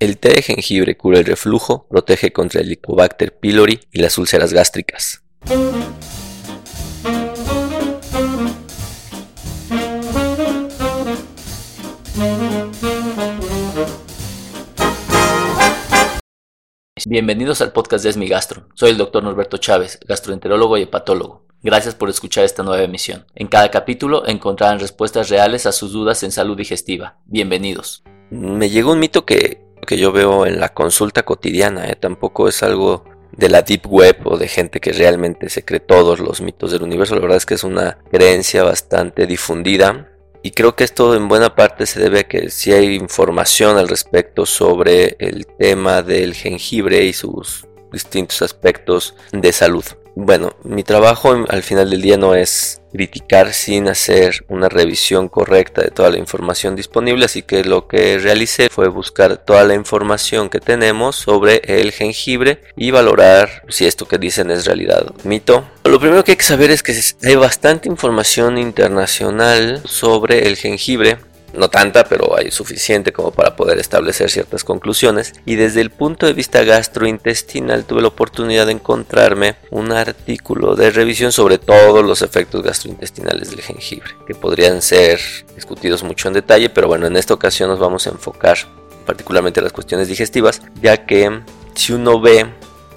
El té de jengibre cura el reflujo, protege contra el Helicobacter pylori y las úlceras gástricas. Bienvenidos al podcast de Esmi Gastro. Soy el doctor Norberto Chávez, gastroenterólogo y hepatólogo. Gracias por escuchar esta nueva emisión. En cada capítulo encontrarán respuestas reales a sus dudas en salud digestiva. Bienvenidos. Me llegó un mito que, que yo veo en la consulta cotidiana, ¿eh? tampoco es algo de la deep web o de gente que realmente se cree todos los mitos del universo. La verdad es que es una creencia bastante difundida y creo que esto en buena parte se debe a que si hay información al respecto sobre el tema del jengibre y sus distintos aspectos de salud. Bueno, mi trabajo al final del día no es criticar sin hacer una revisión correcta de toda la información disponible, así que lo que realicé fue buscar toda la información que tenemos sobre el jengibre y valorar si esto que dicen es realidad mito. Lo primero que hay que saber es que hay bastante información internacional sobre el jengibre no tanta, pero hay suficiente como para poder establecer ciertas conclusiones. Y desde el punto de vista gastrointestinal tuve la oportunidad de encontrarme un artículo de revisión sobre todos los efectos gastrointestinales del jengibre, que podrían ser discutidos mucho en detalle, pero bueno, en esta ocasión nos vamos a enfocar particularmente en las cuestiones digestivas, ya que si uno ve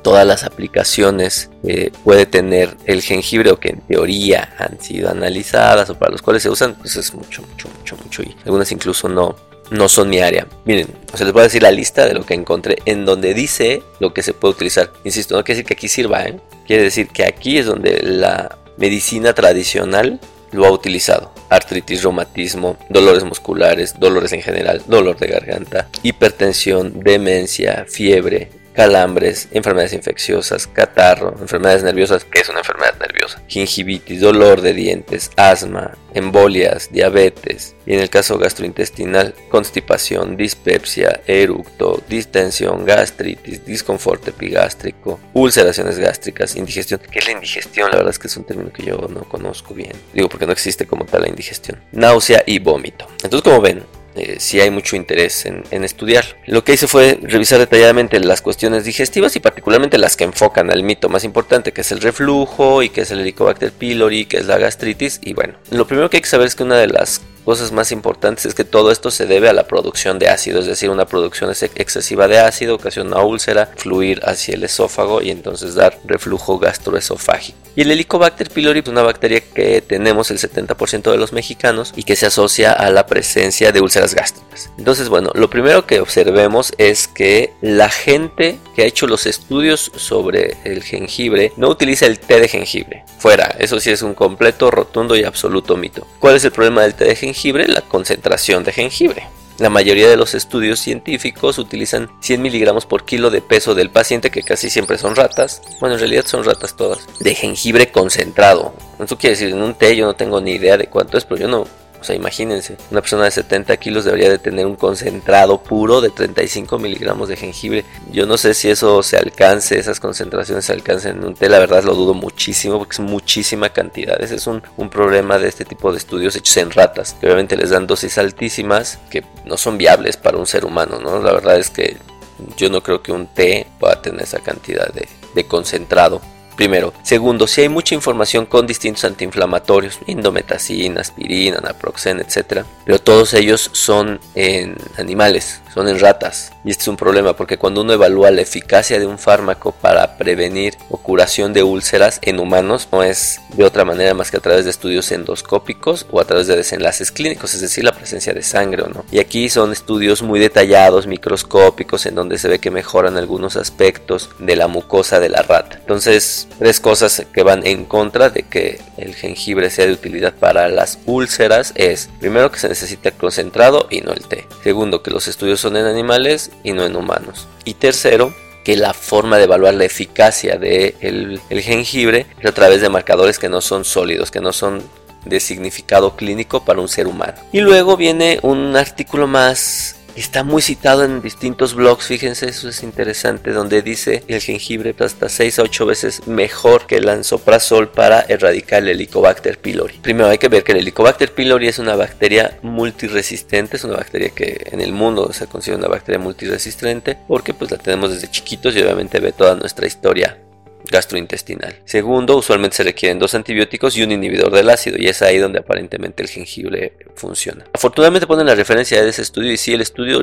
todas las aplicaciones que puede tener el jengibre o que en teoría han sido analizadas o para los cuales se usan, pues es mucho, mucho, mucho, mucho y algunas incluso no, no son mi área. Miren, se les voy a decir la lista de lo que encontré en donde dice lo que se puede utilizar. Insisto, no quiere decir que aquí sirva, ¿eh? quiere decir que aquí es donde la medicina tradicional lo ha utilizado. Artritis, reumatismo, dolores musculares, dolores en general, dolor de garganta, hipertensión, demencia, fiebre, calambres, enfermedades infecciosas, catarro, enfermedades nerviosas, ¿qué es una enfermedad nerviosa? Gingivitis, dolor de dientes, asma, embolias, diabetes, y en el caso gastrointestinal, constipación, dispepsia, eructo, distensión, gastritis, disconfort epigástrico, ulceraciones gástricas, indigestión. ¿Qué es la indigestión? La verdad es que es un término que yo no conozco bien. Digo porque no existe como tal la indigestión. Náusea y vómito. Entonces, como ven, eh, si hay mucho interés en, estudiar. Lo que hice fue revisar detalladamente las cuestiones digestivas y particularmente las que enfocan al mito más importante, que es el reflujo y que es el Helicobacter pylori, que es la gastritis. Y bueno, lo primero que hay que saber es que una de las cosas más importantes es que todo esto se debe a la producción de ácido, es decir, una producción excesiva de ácido ocasiona úlcera, fluir hacia el esófago y entonces dar reflujo gastroesofágico. Y el Helicobacter pylori es una bacteria que tenemos el 70% de los mexicanos y que se asocia a la presencia de úlceras gástricas. Entonces, bueno, lo primero que observemos es que la gente que ha hecho los estudios sobre el jengibre no utiliza el té de jengibre. Fuera, eso sí es un completo, rotundo y absoluto mito. ¿Cuál es el problema del té de jengibre? La concentración de jengibre. La mayoría de los estudios científicos utilizan 100 miligramos por kilo de peso del paciente, que casi siempre son ratas. Bueno, en realidad son ratas todas. De jengibre concentrado. Eso quiere decir, en un té yo no tengo ni idea de cuánto es, pero yo no o sea, imagínense, una persona de 70 kilos debería de tener un concentrado puro de 35 miligramos de jengibre. Yo no sé si eso se alcance, esas concentraciones se alcancen en un té, la verdad lo dudo muchísimo porque es muchísima cantidad. Ese es un, un problema de este tipo de estudios hechos en ratas, que obviamente les dan dosis altísimas que no son viables para un ser humano, ¿no? La verdad es que yo no creo que un té pueda tener esa cantidad de, de concentrado. Primero. Segundo, si hay mucha información con distintos antiinflamatorios, indometacina, aspirina, naproxen, etc. Pero todos ellos son en animales, son en ratas. Y este es un problema porque cuando uno evalúa la eficacia de un fármaco para prevenir o curación de úlceras en humanos, no es de otra manera más que a través de estudios endoscópicos o a través de desenlaces clínicos, es decir, la presencia de sangre o no. Y aquí son estudios muy detallados, microscópicos, en donde se ve que mejoran algunos aspectos de la mucosa de la rata. Entonces, tres cosas que van en contra de que el jengibre sea de utilidad para las úlceras es, primero, que se necesita concentrado y no el té. Segundo, que los estudios son en animales y no en humanos. Y tercero, que la forma de evaluar la eficacia del de el jengibre es a través de marcadores que no son sólidos, que no son de significado clínico para un ser humano. Y luego viene un artículo más Está muy citado en distintos blogs, fíjense, eso es interesante, donde dice el jengibre hasta 6 a 8 veces mejor que el anzoprazol para erradicar el Helicobacter pylori. Primero hay que ver que el Helicobacter pylori es una bacteria multiresistente, es una bacteria que en el mundo se considera una bacteria multiresistente porque pues la tenemos desde chiquitos y obviamente ve toda nuestra historia gastrointestinal. Segundo, usualmente se requieren dos antibióticos y un inhibidor del ácido, y es ahí donde aparentemente el jengibre funciona. Afortunadamente ponen la referencia de ese estudio, y sí, el estudio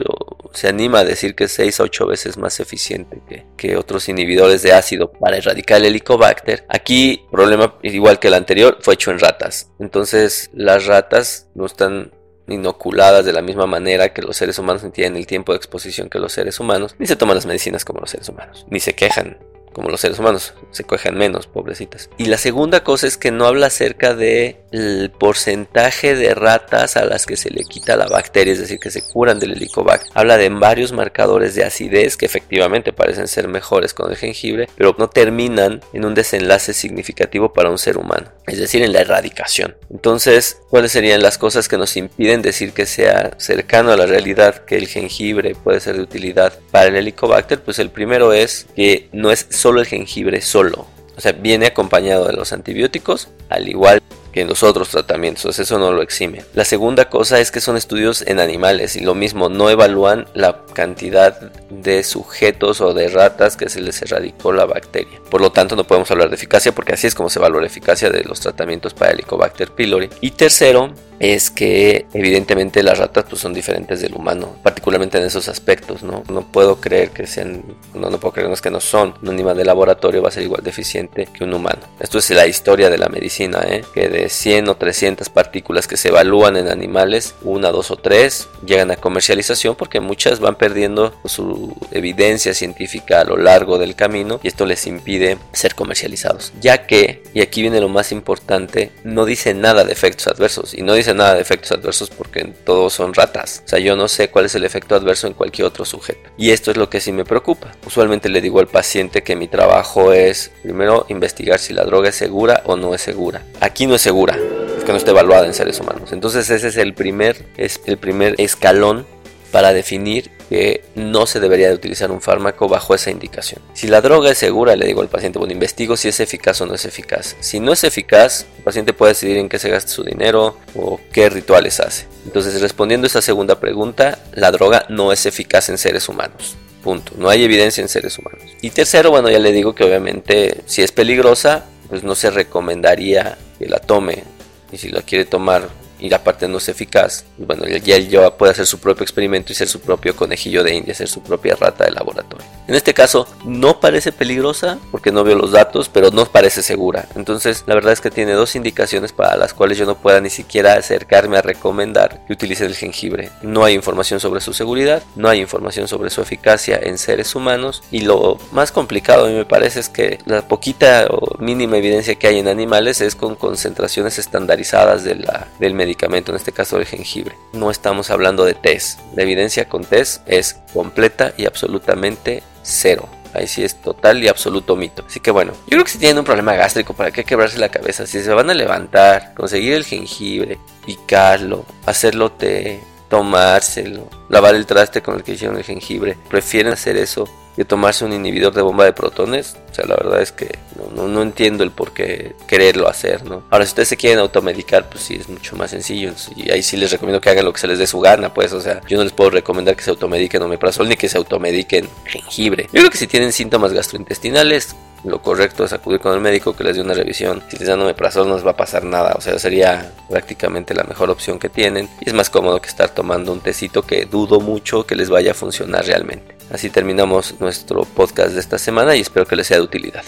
se anima a decir que es 6 a 8 veces más eficiente que, que otros inhibidores de ácido para erradicar el helicobacter. Aquí, problema igual que el anterior, fue hecho en ratas. Entonces, las ratas no están inoculadas de la misma manera que los seres humanos ni tienen el tiempo de exposición que los seres humanos, ni se toman las medicinas como los seres humanos, ni se quejan como los seres humanos, se cojan menos, pobrecitas. Y la segunda cosa es que no habla acerca de el porcentaje de ratas a las que se le quita la bacteria, es decir, que se curan del helicobacter. Habla de varios marcadores de acidez que efectivamente parecen ser mejores con el jengibre, pero no terminan en un desenlace significativo para un ser humano, es decir, en la erradicación. Entonces, ¿cuáles serían las cosas que nos impiden decir que sea cercano a la realidad que el jengibre puede ser de utilidad para el helicobacter? Pues el primero es que no es solo el jengibre solo. O sea, viene acompañado de los antibióticos, al igual que en los otros tratamientos, eso no lo exime. La segunda cosa es que son estudios en animales y lo mismo, no evalúan la cantidad de sujetos o de ratas que se les erradicó la bacteria. Por lo tanto, no podemos hablar de eficacia porque así es como se evalúa la eficacia de los tratamientos para Helicobacter pylori. Y tercero, es que evidentemente las ratas pues, son diferentes del humano, particularmente en esos aspectos, ¿no? No puedo creer que sean, no, no puedo creer que no son, un animal de laboratorio va a ser igual de eficiente que un humano. Esto es la historia de la medicina, ¿eh? que de 100 o 300 partículas que se evalúan en animales, una, dos o tres llegan a comercialización porque muchas van perdiendo su evidencia científica a lo largo del camino y esto les impide ser comercializados, ya que, y aquí viene lo más importante, no dice nada de efectos adversos y no dice nada de efectos adversos porque todos son ratas. O sea, yo no sé cuál es el efecto adverso en cualquier otro sujeto. Y esto es lo que sí me preocupa. Usualmente le digo al paciente que mi trabajo es primero investigar si la droga es segura o no es segura. Aquí no es segura, es que no está evaluada en seres humanos. Entonces ese es el primer, es el primer escalón para definir que no se debería de utilizar un fármaco bajo esa indicación. Si la droga es segura, le digo al paciente, bueno, investigo si es eficaz o no es eficaz. Si no es eficaz, el paciente puede decidir en qué se gasta su dinero o qué rituales hace. Entonces, respondiendo a esta segunda pregunta, la droga no es eficaz en seres humanos. Punto. No hay evidencia en seres humanos. Y tercero, bueno, ya le digo que obviamente si es peligrosa, pues no se recomendaría que la tome. Y si la quiere tomar y la parte no es eficaz, bueno, ya él ya puede hacer su propio experimento y ser su propio conejillo de India, ser su propia rata de laboratorio. En este caso, no parece peligrosa porque no veo los datos, pero no parece segura. Entonces, la verdad es que tiene dos indicaciones para las cuales yo no pueda ni siquiera acercarme a recomendar que utilice el jengibre. No hay información sobre su seguridad, no hay información sobre su eficacia en seres humanos y lo más complicado a mí me parece es que la poquita o mínima evidencia que hay en animales es con concentraciones estandarizadas de la, del medicamento medicamento, en este caso el jengibre. No estamos hablando de test. La evidencia con test es completa y absolutamente cero. Ahí sí es total y absoluto mito. Así que bueno, yo creo que si tienen un problema gástrico, ¿para qué quebrarse la cabeza? Si se van a levantar, conseguir el jengibre, picarlo, hacerlo té, tomárselo, lavar el traste con el que hicieron el jengibre, prefieren hacer eso de tomarse un inhibidor de bomba de protones. O sea, la verdad es que no, no, entiendo el por qué quererlo hacer, ¿no? Ahora, si ustedes se quieren automedicar, pues sí, es mucho más sencillo. Y ahí sí les recomiendo que hagan lo que se les dé su gana, pues. O sea, yo no les puedo recomendar que se automediquen omeprazol ni que se automediquen jengibre. Yo creo que si tienen síntomas gastrointestinales, lo correcto es acudir con el médico que les dé una revisión. Si les dan omeprazol no les va a pasar nada, o sea, sería prácticamente la mejor opción que tienen. Y es más cómodo que estar tomando un tecito que dudo mucho que les vaya a funcionar realmente. Así terminamos nuestro podcast de esta semana y espero que les sea de utilidad.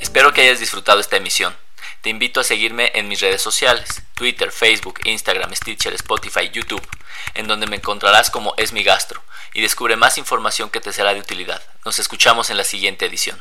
Espero que hayas disfrutado esta emisión. Te invito a seguirme en mis redes sociales, Twitter, Facebook, Instagram, Stitcher, Spotify, YouTube, en donde me encontrarás como Es mi gastro y descubre más información que te será de utilidad. Nos escuchamos en la siguiente edición.